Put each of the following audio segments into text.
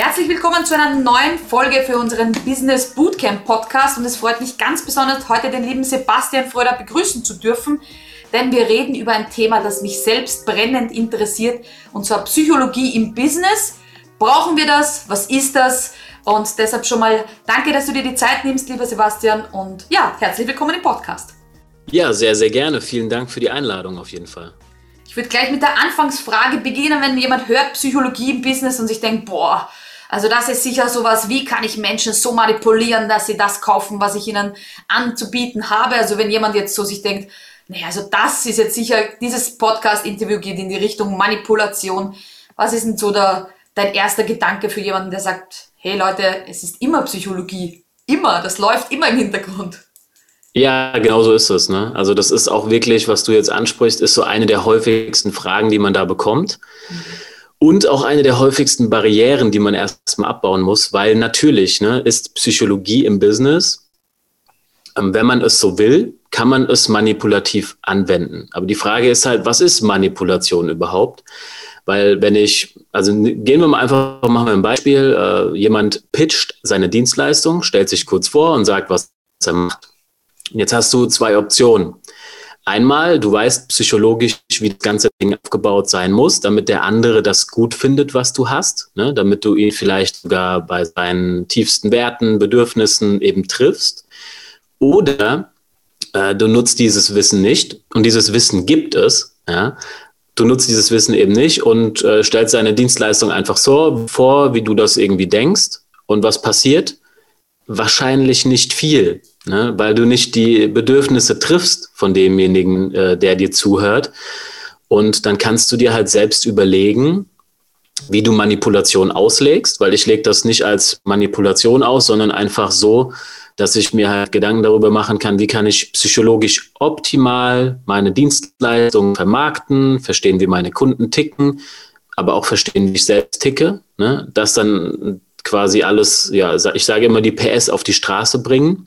Herzlich willkommen zu einer neuen Folge für unseren Business Bootcamp Podcast und es freut mich ganz besonders, heute den lieben Sebastian Freuder begrüßen zu dürfen, denn wir reden über ein Thema, das mich selbst brennend interessiert und zwar Psychologie im Business. Brauchen wir das? Was ist das? Und deshalb schon mal danke, dass du dir die Zeit nimmst, lieber Sebastian und ja, herzlich willkommen im Podcast. Ja, sehr, sehr gerne. Vielen Dank für die Einladung auf jeden Fall. Ich würde gleich mit der Anfangsfrage beginnen, wenn jemand hört Psychologie im Business und sich denkt, boah, also das ist sicher sowas, wie kann ich Menschen so manipulieren, dass sie das kaufen, was ich ihnen anzubieten habe. Also wenn jemand jetzt so sich denkt, nee, also das ist jetzt sicher, dieses Podcast-Interview geht in die Richtung Manipulation. Was ist denn so der, dein erster Gedanke für jemanden, der sagt, hey Leute, es ist immer Psychologie. Immer, das läuft immer im Hintergrund. Ja, genau so ist es. Ne? Also das ist auch wirklich, was du jetzt ansprichst, ist so eine der häufigsten Fragen, die man da bekommt. Mhm. Und auch eine der häufigsten Barrieren, die man erstmal abbauen muss, weil natürlich ne, ist Psychologie im Business, ähm, wenn man es so will, kann man es manipulativ anwenden. Aber die Frage ist halt, was ist Manipulation überhaupt? Weil wenn ich, also gehen wir mal einfach, machen wir ein Beispiel, äh, jemand pitcht seine Dienstleistung, stellt sich kurz vor und sagt, was er macht. Jetzt hast du zwei Optionen. Einmal, du weißt psychologisch, wie das ganze Ding aufgebaut sein muss, damit der andere das gut findet, was du hast, ne? damit du ihn vielleicht sogar bei seinen tiefsten Werten, Bedürfnissen eben triffst. Oder äh, du nutzt dieses Wissen nicht und dieses Wissen gibt es. Ja? Du nutzt dieses Wissen eben nicht und äh, stellst deine Dienstleistung einfach so vor, wie du das irgendwie denkst. Und was passiert? Wahrscheinlich nicht viel ne? weil du nicht die Bedürfnisse triffst von demjenigen, äh, der dir zuhört. Und dann kannst du dir halt selbst überlegen, wie du Manipulation auslegst, weil ich lege das nicht als Manipulation aus, sondern einfach so, dass ich mir halt Gedanken darüber machen kann, wie kann ich psychologisch optimal meine Dienstleistungen vermarkten, verstehen, wie meine Kunden ticken, aber auch verstehen, wie ich selbst ticke. Ne? Das dann quasi alles, ja, ich sage immer, die PS auf die Straße bringen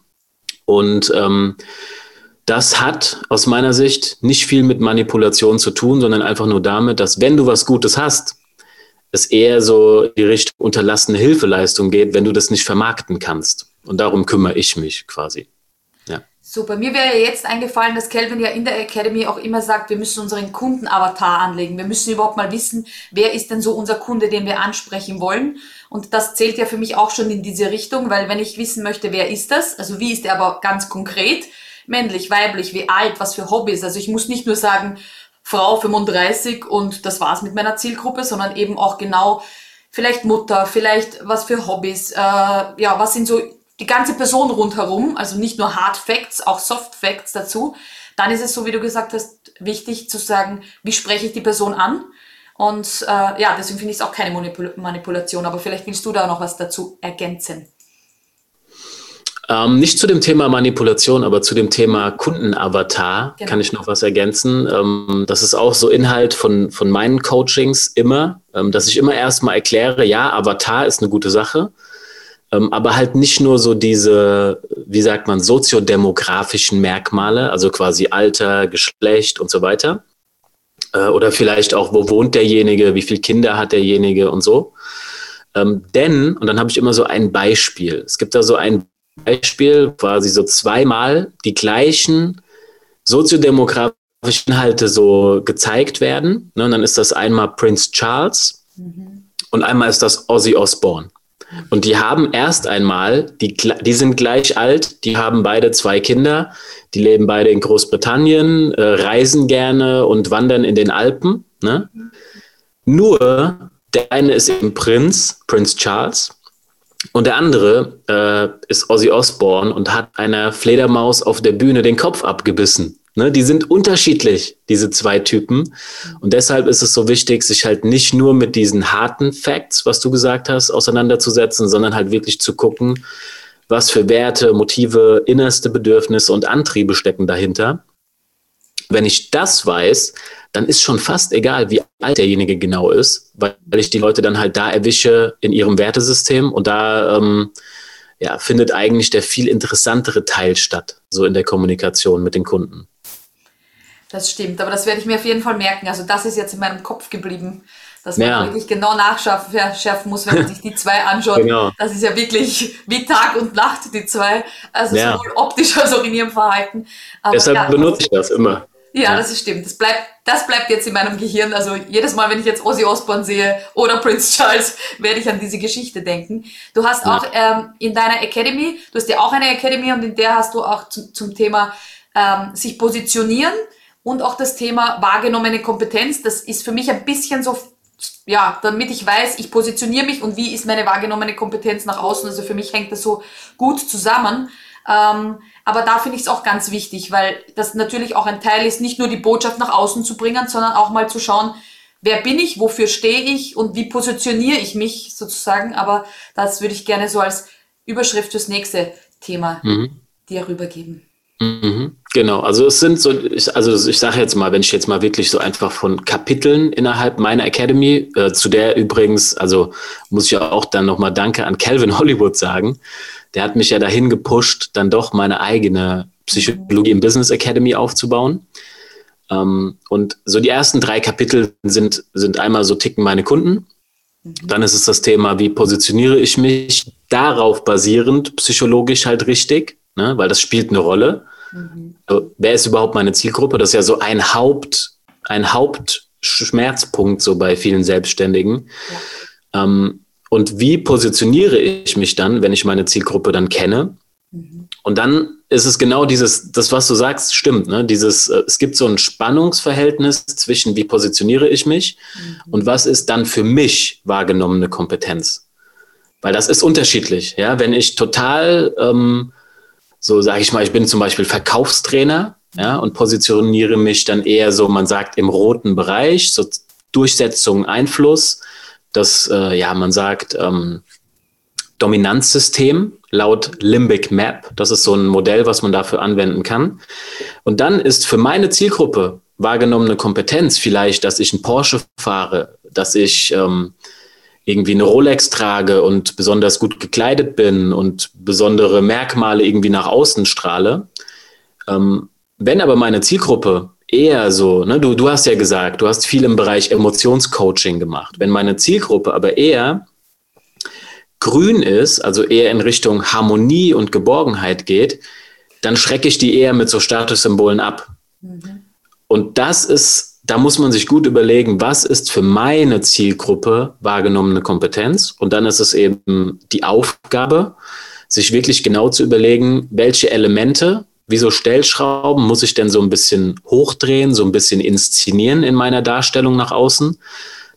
und ähm, das hat aus meiner Sicht nicht viel mit Manipulation zu tun, sondern einfach nur damit, dass wenn du was Gutes hast, es eher so die Richtung unterlassene Hilfeleistung geht, wenn du das nicht vermarkten kannst. Und darum kümmere ich mich quasi. Ja. Super. Mir wäre jetzt eingefallen, dass Kelvin ja in der Academy auch immer sagt, wir müssen unseren Kundenavatar anlegen. Wir müssen überhaupt mal wissen, wer ist denn so unser Kunde, den wir ansprechen wollen. Und das zählt ja für mich auch schon in diese Richtung, weil wenn ich wissen möchte, wer ist das, also wie ist er aber ganz konkret, männlich, weiblich, wie alt, was für Hobbys. Also ich muss nicht nur sagen, Frau 35 und das war's mit meiner Zielgruppe, sondern eben auch genau vielleicht Mutter, vielleicht was für Hobbys, äh, ja, was sind so die ganze Person rundherum, also nicht nur Hard Facts, auch Soft Facts dazu. Dann ist es so, wie du gesagt hast, wichtig zu sagen, wie spreche ich die Person an und äh, ja, deswegen finde ich es auch keine Manipul Manipulation, aber vielleicht willst du da noch was dazu ergänzen. Ähm, nicht zu dem Thema Manipulation, aber zu dem Thema Kundenavatar genau. kann ich noch was ergänzen. Ähm, das ist auch so Inhalt von, von meinen Coachings immer, ähm, dass ich immer erstmal erkläre, ja, Avatar ist eine gute Sache, ähm, aber halt nicht nur so diese, wie sagt man, soziodemografischen Merkmale, also quasi Alter, Geschlecht und so weiter, äh, oder vielleicht auch, wo wohnt derjenige, wie viele Kinder hat derjenige und so. Ähm, denn, und dann habe ich immer so ein Beispiel. Es gibt da so ein Beispiel, quasi so zweimal die gleichen soziodemografischen Inhalte so gezeigt werden. Ne, und dann ist das einmal Prince Charles mhm. und einmal ist das Ozzy Osbourne. Und die haben erst einmal, die, die sind gleich alt, die haben beide zwei Kinder, die leben beide in Großbritannien, äh, reisen gerne und wandern in den Alpen. Ne? Nur der eine ist eben Prinz, Prinz Charles, und der andere äh, ist Ozzy Osbourne und hat einer Fledermaus auf der Bühne den Kopf abgebissen. Ne, die sind unterschiedlich, diese zwei Typen. Und deshalb ist es so wichtig, sich halt nicht nur mit diesen harten Facts, was du gesagt hast, auseinanderzusetzen, sondern halt wirklich zu gucken, was für Werte, Motive, innerste Bedürfnisse und Antriebe stecken dahinter. Wenn ich das weiß, dann ist schon fast egal, wie alt derjenige genau ist, weil ich die Leute dann halt da erwische in ihrem Wertesystem und da ähm, ja, findet eigentlich der viel interessantere Teil statt, so in der Kommunikation mit den Kunden. Das stimmt, aber das werde ich mir auf jeden Fall merken. Also das ist jetzt in meinem Kopf geblieben. dass man ja. wirklich genau nachschärfen muss, wenn man sich die zwei anschaut. Genau. Das ist ja wirklich wie Tag und Nacht, die zwei. Also ja. sowohl optisch als auch in ihrem Verhalten. Aber Deshalb ja, benutze ich das immer. Ja, ja, das ist stimmt. Das bleibt, das bleibt jetzt in meinem Gehirn. Also jedes Mal, wenn ich jetzt Ozzy Osbourne sehe oder Prince Charles, werde ich an diese Geschichte denken. Du hast auch ähm, in deiner Academy, du hast ja auch eine Academy und in der hast du auch zum, zum Thema ähm, sich positionieren und auch das Thema wahrgenommene Kompetenz. Das ist für mich ein bisschen so, ja, damit ich weiß, ich positioniere mich und wie ist meine wahrgenommene Kompetenz nach außen. Also für mich hängt das so gut zusammen. Ähm, aber da finde ich es auch ganz wichtig, weil das natürlich auch ein Teil ist, nicht nur die Botschaft nach außen zu bringen, sondern auch mal zu schauen, wer bin ich, wofür stehe ich und wie positioniere ich mich sozusagen. Aber das würde ich gerne so als Überschrift fürs nächste Thema mhm. dir rübergeben. Mhm, genau, also es sind so, ich, also ich sage jetzt mal, wenn ich jetzt mal wirklich so einfach von Kapiteln innerhalb meiner Academy, äh, zu der übrigens, also muss ich ja auch dann nochmal Danke an Calvin Hollywood sagen, der hat mich ja dahin gepusht, dann doch meine eigene Psychologie im Business Academy aufzubauen. Ähm, und so die ersten drei Kapitel sind, sind einmal so ticken meine Kunden. Mhm. Dann ist es das Thema, wie positioniere ich mich darauf basierend psychologisch halt richtig, ne? weil das spielt eine Rolle. Mhm. Wer ist überhaupt meine Zielgruppe? Das ist ja so ein Haupt, ein Hauptschmerzpunkt so bei vielen Selbstständigen. Ja. Ähm, und wie positioniere ich mich dann, wenn ich meine Zielgruppe dann kenne? Mhm. Und dann ist es genau dieses, das, was du sagst, stimmt. Ne? Dieses, äh, es gibt so ein Spannungsverhältnis zwischen, wie positioniere ich mich mhm. und was ist dann für mich wahrgenommene Kompetenz. Weil das ist unterschiedlich. Ja? Wenn ich total, ähm, so sage ich mal, ich bin zum Beispiel Verkaufstrainer ja, und positioniere mich dann eher so, man sagt, im roten Bereich, so Durchsetzung, Einfluss das, äh, ja, man sagt, ähm, Dominanzsystem laut Limbic Map. Das ist so ein Modell, was man dafür anwenden kann. Und dann ist für meine Zielgruppe wahrgenommene Kompetenz vielleicht, dass ich einen Porsche fahre, dass ich ähm, irgendwie eine Rolex trage und besonders gut gekleidet bin und besondere Merkmale irgendwie nach außen strahle. Ähm, wenn aber meine Zielgruppe eher so, ne, du, du hast ja gesagt, du hast viel im Bereich Emotionscoaching gemacht. Wenn meine Zielgruppe aber eher grün ist, also eher in Richtung Harmonie und Geborgenheit geht, dann schrecke ich die eher mit so Statussymbolen ab. Mhm. Und das ist, da muss man sich gut überlegen, was ist für meine Zielgruppe wahrgenommene Kompetenz? Und dann ist es eben die Aufgabe, sich wirklich genau zu überlegen, welche Elemente Wieso Stellschrauben muss ich denn so ein bisschen hochdrehen, so ein bisschen inszenieren in meiner Darstellung nach außen,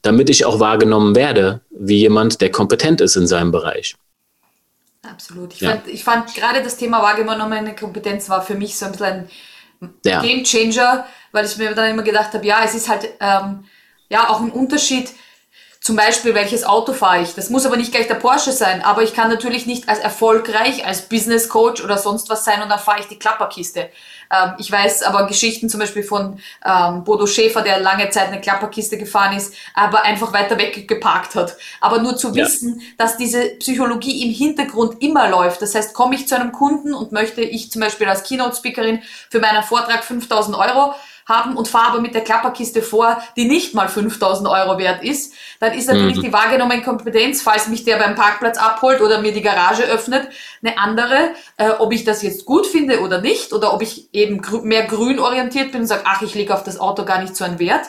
damit ich auch wahrgenommen werde wie jemand, der kompetent ist in seinem Bereich? Absolut. Ich, ja. fand, ich fand gerade das Thema wahrgenommene Kompetenz war für mich so ein bisschen ein ja. Game Changer, weil ich mir dann immer gedacht habe, ja, es ist halt ähm, ja auch ein Unterschied, zum Beispiel, welches Auto fahre ich? Das muss aber nicht gleich der Porsche sein, aber ich kann natürlich nicht als erfolgreich, als Business Coach oder sonst was sein und dann fahre ich die Klapperkiste. Ähm, ich weiß aber Geschichten zum Beispiel von ähm, Bodo Schäfer, der lange Zeit eine Klapperkiste gefahren ist, aber einfach weiter weg geparkt hat. Aber nur zu ja. wissen, dass diese Psychologie im Hintergrund immer läuft. Das heißt, komme ich zu einem Kunden und möchte ich zum Beispiel als Keynote-Speakerin für meinen Vortrag 5000 Euro, haben und fahre aber mit der Klapperkiste vor, die nicht mal 5000 Euro wert ist, dann ist natürlich mhm. die wahrgenommene Kompetenz, falls mich der beim Parkplatz abholt oder mir die Garage öffnet, eine andere, äh, ob ich das jetzt gut finde oder nicht oder ob ich eben grü mehr grün orientiert bin und sage, ach, ich lege auf das Auto gar nicht so einen Wert.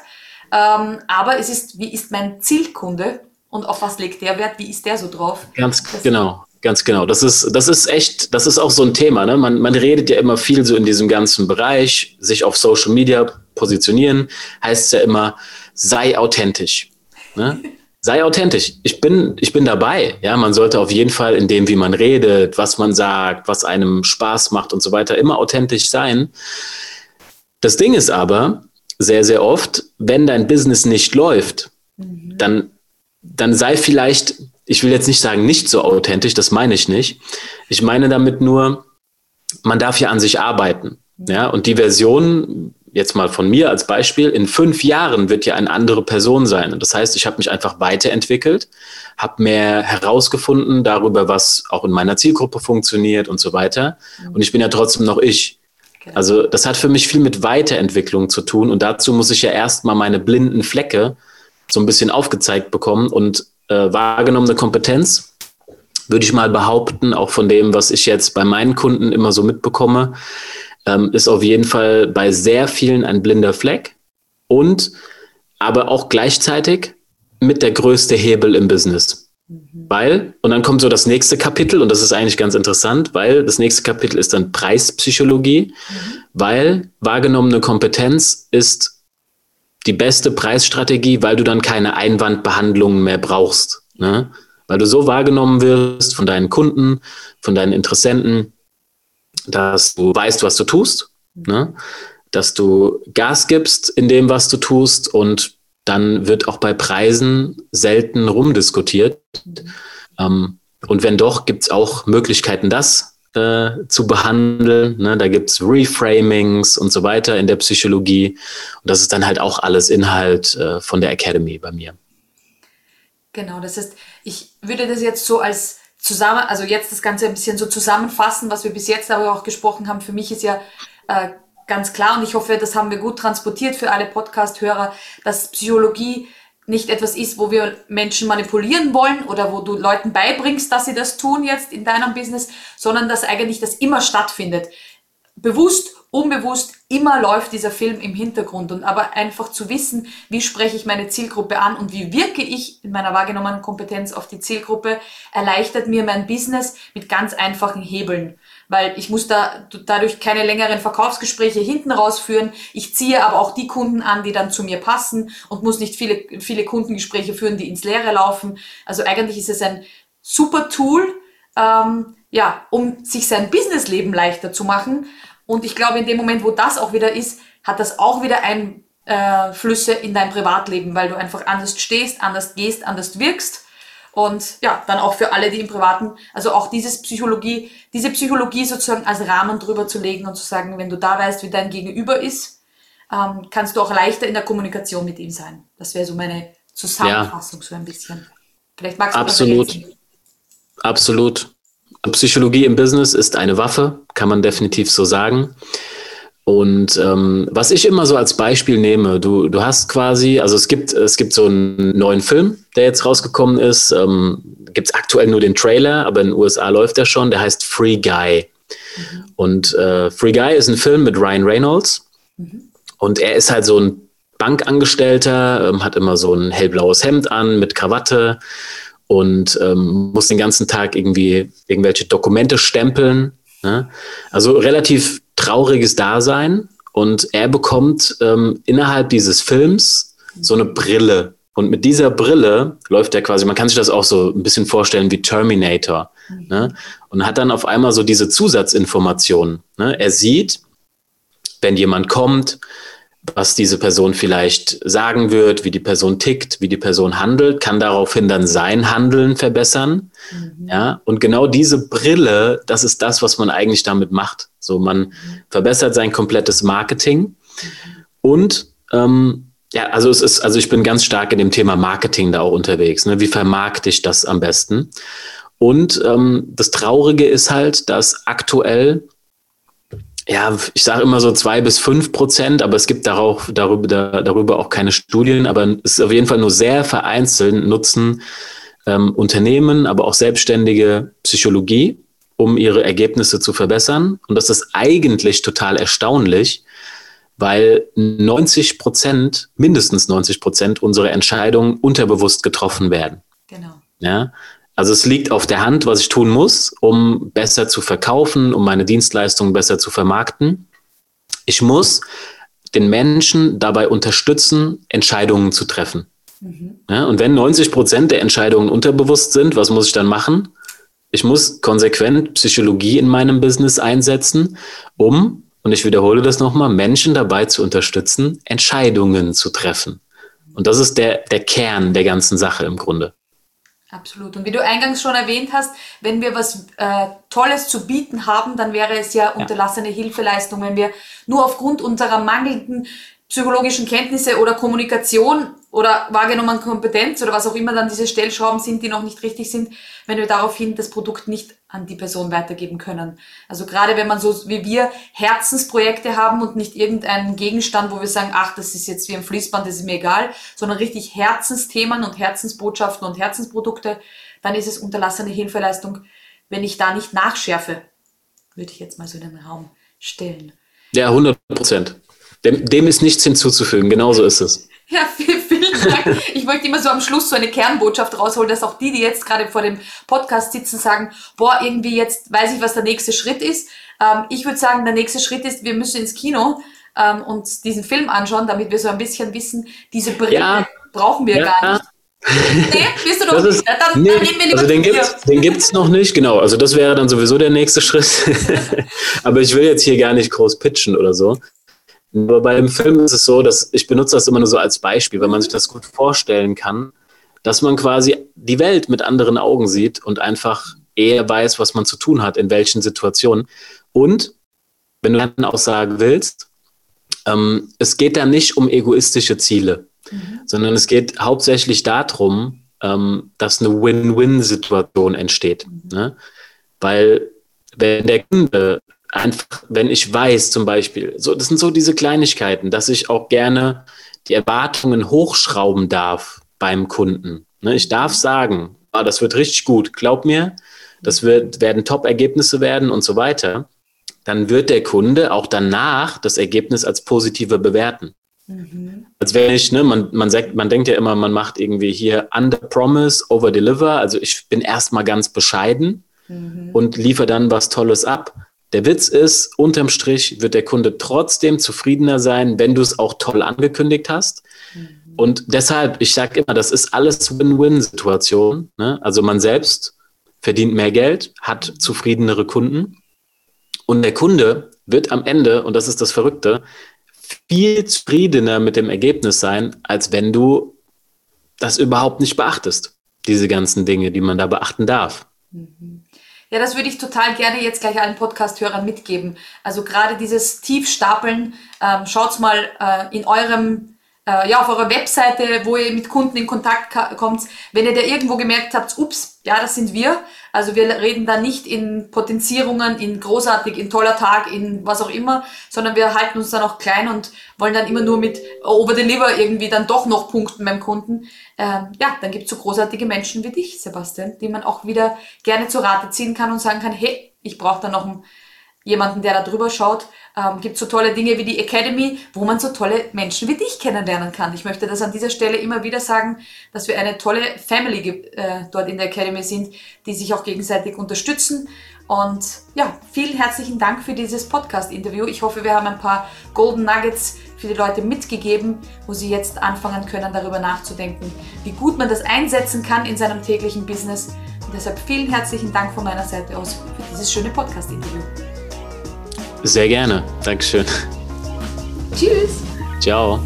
Ähm, aber es ist, wie ist mein Zielkunde und auf was legt der Wert, wie ist der so drauf? Ganz das genau. Ganz genau. Das ist, das ist echt, das ist auch so ein Thema. Ne? Man, man redet ja immer viel so in diesem ganzen Bereich, sich auf Social Media positionieren, heißt ja immer, sei authentisch. Ne? sei authentisch. Ich bin, ich bin dabei. Ja, man sollte auf jeden Fall in dem, wie man redet, was man sagt, was einem Spaß macht und so weiter, immer authentisch sein. Das Ding ist aber sehr, sehr oft, wenn dein Business nicht läuft, mhm. dann, dann sei vielleicht ich will jetzt nicht sagen, nicht so authentisch, das meine ich nicht. Ich meine damit nur, man darf ja an sich arbeiten. Ja, und die Version, jetzt mal von mir als Beispiel, in fünf Jahren wird ja eine andere Person sein. Und das heißt, ich habe mich einfach weiterentwickelt, habe mehr herausgefunden darüber, was auch in meiner Zielgruppe funktioniert und so weiter. Und ich bin ja trotzdem noch ich. Also das hat für mich viel mit Weiterentwicklung zu tun. Und dazu muss ich ja erstmal meine blinden Flecke so ein bisschen aufgezeigt bekommen. Und äh, wahrgenommene Kompetenz, würde ich mal behaupten, auch von dem, was ich jetzt bei meinen Kunden immer so mitbekomme, ähm, ist auf jeden Fall bei sehr vielen ein blinder Fleck und aber auch gleichzeitig mit der größte Hebel im Business. Mhm. Weil, und dann kommt so das nächste Kapitel, und das ist eigentlich ganz interessant, weil das nächste Kapitel ist dann Preispsychologie, mhm. weil wahrgenommene Kompetenz ist die beste Preisstrategie, weil du dann keine Einwandbehandlungen mehr brauchst. Ne? Weil du so wahrgenommen wirst von deinen Kunden, von deinen Interessenten, dass du weißt, was du tust, ne? dass du Gas gibst in dem, was du tust und dann wird auch bei Preisen selten rumdiskutiert. Mhm. Ähm, und wenn doch, gibt es auch Möglichkeiten, das äh, zu behandeln. Ne? Da gibt es Reframings und so weiter in der Psychologie. Und das ist dann halt auch alles Inhalt äh, von der Academy bei mir. Genau, das heißt, ich würde das jetzt so als zusammen, also jetzt das Ganze ein bisschen so zusammenfassen, was wir bis jetzt aber auch gesprochen haben. Für mich ist ja äh, ganz klar und ich hoffe, das haben wir gut transportiert für alle Podcast-Hörer, dass Psychologie nicht etwas ist, wo wir Menschen manipulieren wollen oder wo du Leuten beibringst, dass sie das tun jetzt in deinem Business, sondern dass eigentlich das immer stattfindet. Bewusst, unbewusst, immer läuft dieser Film im Hintergrund und aber einfach zu wissen, wie spreche ich meine Zielgruppe an und wie wirke ich in meiner wahrgenommenen Kompetenz auf die Zielgruppe, erleichtert mir mein Business mit ganz einfachen Hebeln weil ich muss da dadurch keine längeren Verkaufsgespräche hinten rausführen. Ich ziehe aber auch die Kunden an, die dann zu mir passen und muss nicht viele, viele Kundengespräche führen, die ins Leere laufen. Also eigentlich ist es ein super Tool, ähm, ja, um sich sein Businessleben leichter zu machen. Und ich glaube, in dem Moment, wo das auch wieder ist, hat das auch wieder Einflüsse äh, in dein Privatleben, weil du einfach anders stehst, anders gehst, anders wirkst. Und ja, dann auch für alle, die im Privaten, also auch dieses Psychologie, diese Psychologie sozusagen als Rahmen drüber zu legen und zu sagen, wenn du da weißt, wie dein Gegenüber ist, ähm, kannst du auch leichter in der Kommunikation mit ihm sein. Das wäre so meine Zusammenfassung ja. so ein bisschen. Vielleicht magst du Absolut. Das Absolut. Psychologie im Business ist eine Waffe, kann man definitiv so sagen. Und ähm, was ich immer so als Beispiel nehme, du, du hast quasi, also es gibt, es gibt so einen neuen Film, der jetzt rausgekommen ist. Ähm, gibt es aktuell nur den Trailer, aber in den USA läuft der schon, der heißt Free Guy. Mhm. Und äh, Free Guy ist ein Film mit Ryan Reynolds. Mhm. Und er ist halt so ein Bankangestellter, ähm, hat immer so ein hellblaues Hemd an mit Krawatte und ähm, muss den ganzen Tag irgendwie irgendwelche Dokumente stempeln. Ne? Also relativ trauriges Dasein und er bekommt ähm, innerhalb dieses Films so eine Brille. Und mit dieser Brille läuft er quasi, man kann sich das auch so ein bisschen vorstellen wie Terminator. Mhm. Ne? Und hat dann auf einmal so diese Zusatzinformationen. Ne? Er sieht, wenn jemand kommt, was diese Person vielleicht sagen wird, wie die Person tickt, wie die Person handelt, kann daraufhin dann sein Handeln verbessern. Mhm. Ja, und genau diese Brille, das ist das, was man eigentlich damit macht. So, man verbessert sein komplettes Marketing und ähm, ja, also es ist, also ich bin ganz stark in dem Thema Marketing da auch unterwegs. Ne? Wie vermarkte ich das am besten? Und ähm, das Traurige ist halt, dass aktuell ja, ich sage immer so zwei bis fünf Prozent, aber es gibt darauf, darüber, da, darüber auch keine Studien, aber es ist auf jeden Fall nur sehr vereinzelt nutzen ähm, Unternehmen, aber auch Selbstständige Psychologie, um ihre Ergebnisse zu verbessern. Und das ist eigentlich total erstaunlich, weil 90 Prozent, mindestens 90 Prozent unserer Entscheidungen unterbewusst getroffen werden. Genau. Ja, also es liegt auf der Hand, was ich tun muss, um besser zu verkaufen, um meine Dienstleistungen besser zu vermarkten. Ich muss den Menschen dabei unterstützen, Entscheidungen zu treffen. Mhm. Ja, und wenn 90 Prozent der Entscheidungen unterbewusst sind, was muss ich dann machen? Ich muss konsequent Psychologie in meinem Business einsetzen, um, und ich wiederhole das nochmal, Menschen dabei zu unterstützen, Entscheidungen zu treffen. Und das ist der, der Kern der ganzen Sache im Grunde. Absolut. Und wie du eingangs schon erwähnt hast, wenn wir was äh, Tolles zu bieten haben, dann wäre es ja, ja unterlassene Hilfeleistung, wenn wir nur aufgrund unserer mangelnden psychologischen Kenntnisse oder Kommunikation oder wahrgenommenen Kompetenz oder was auch immer dann diese Stellschrauben sind, die noch nicht richtig sind, wenn wir daraufhin das Produkt nicht an die Person weitergeben können. Also gerade wenn man so wie wir Herzensprojekte haben und nicht irgendeinen Gegenstand, wo wir sagen, ach, das ist jetzt wie ein Fließband, das ist mir egal, sondern richtig Herzensthemen und Herzensbotschaften und Herzensprodukte, dann ist es unterlassene Hilfeleistung, wenn ich da nicht nachschärfe, würde ich jetzt mal so in den Raum stellen. Ja, 100 Prozent. Dem, dem ist nichts hinzuzufügen, genauso ist es. Ja, vielen, Dank. Ich wollte immer so am Schluss so eine Kernbotschaft rausholen, dass auch die, die jetzt gerade vor dem Podcast sitzen, sagen, boah, irgendwie jetzt weiß ich, was der nächste Schritt ist. Ähm, ich würde sagen, der nächste Schritt ist, wir müssen ins Kino ähm, uns diesen Film anschauen, damit wir so ein bisschen wissen, diese Brille ja. brauchen wir ja. gar nicht. Nee, bist du doch nicht. Dann, nee, dann wir lieber also den gibt's, den gibt's noch nicht, genau. Also das wäre dann sowieso der nächste Schritt. Aber ich will jetzt hier gar nicht groß pitchen oder so. Aber bei dem Film ist es so, dass ich benutze das immer nur so als Beispiel, wenn man sich das gut vorstellen kann, dass man quasi die Welt mit anderen Augen sieht und einfach eher weiß, was man zu tun hat, in welchen Situationen. Und wenn du eine Aussage willst, ähm, es geht da nicht um egoistische Ziele, mhm. sondern es geht hauptsächlich darum, ähm, dass eine Win-Win-Situation entsteht. Mhm. Ne? Weil wenn der Kunde einfach, wenn ich weiß zum Beispiel, so, das sind so diese Kleinigkeiten, dass ich auch gerne die Erwartungen hochschrauben darf beim Kunden. Ne, ich darf sagen, ah, das wird richtig gut, glaub mir, das wird, werden Top-Ergebnisse werden und so weiter. Dann wird der Kunde auch danach das Ergebnis als positiver bewerten. Mhm. Als wenn ich, ne, man, man, sagt, man denkt ja immer, man macht irgendwie hier under promise, over deliver. Also ich bin erstmal ganz bescheiden mhm. und liefere dann was Tolles ab. Der Witz ist, unterm Strich wird der Kunde trotzdem zufriedener sein, wenn du es auch toll angekündigt hast. Mhm. Und deshalb, ich sage immer, das ist alles Win-Win-Situation. Ne? Also man selbst verdient mehr Geld, hat mhm. zufriedenere Kunden. Und der Kunde wird am Ende, und das ist das Verrückte, viel zufriedener mit dem Ergebnis sein, als wenn du das überhaupt nicht beachtest. Diese ganzen Dinge, die man da beachten darf. Mhm. Ja, das würde ich total gerne jetzt gleich allen Podcast-Hörern mitgeben. Also gerade dieses Tiefstapeln, ähm, schaut's mal äh, in eurem, äh, ja, auf eurer Webseite, wo ihr mit Kunden in Kontakt kommt. Wenn ihr da irgendwo gemerkt habt, ups, ja, das sind wir. Also wir reden da nicht in Potenzierungen, in großartig, in toller Tag, in was auch immer, sondern wir halten uns dann auch klein und wollen dann immer nur mit Over-Deliver irgendwie dann doch noch punkten beim Kunden ähm, ja, dann gibt es so großartige Menschen wie dich, Sebastian, die man auch wieder gerne zur Rate ziehen kann und sagen kann, hey, ich brauche da noch einen, jemanden, der da drüber schaut. Ähm, gibt so tolle Dinge wie die Academy, wo man so tolle Menschen wie dich kennenlernen kann. Ich möchte das an dieser Stelle immer wieder sagen, dass wir eine tolle Family äh, dort in der Academy sind, die sich auch gegenseitig unterstützen. Und ja, vielen herzlichen Dank für dieses Podcast-Interview. Ich hoffe, wir haben ein paar Golden Nuggets für die Leute mitgegeben, wo sie jetzt anfangen können, darüber nachzudenken, wie gut man das einsetzen kann in seinem täglichen Business. Und deshalb vielen herzlichen Dank von meiner Seite aus für dieses schöne Podcast-Interview. Sehr gerne. Dankeschön. Tschüss. Ciao.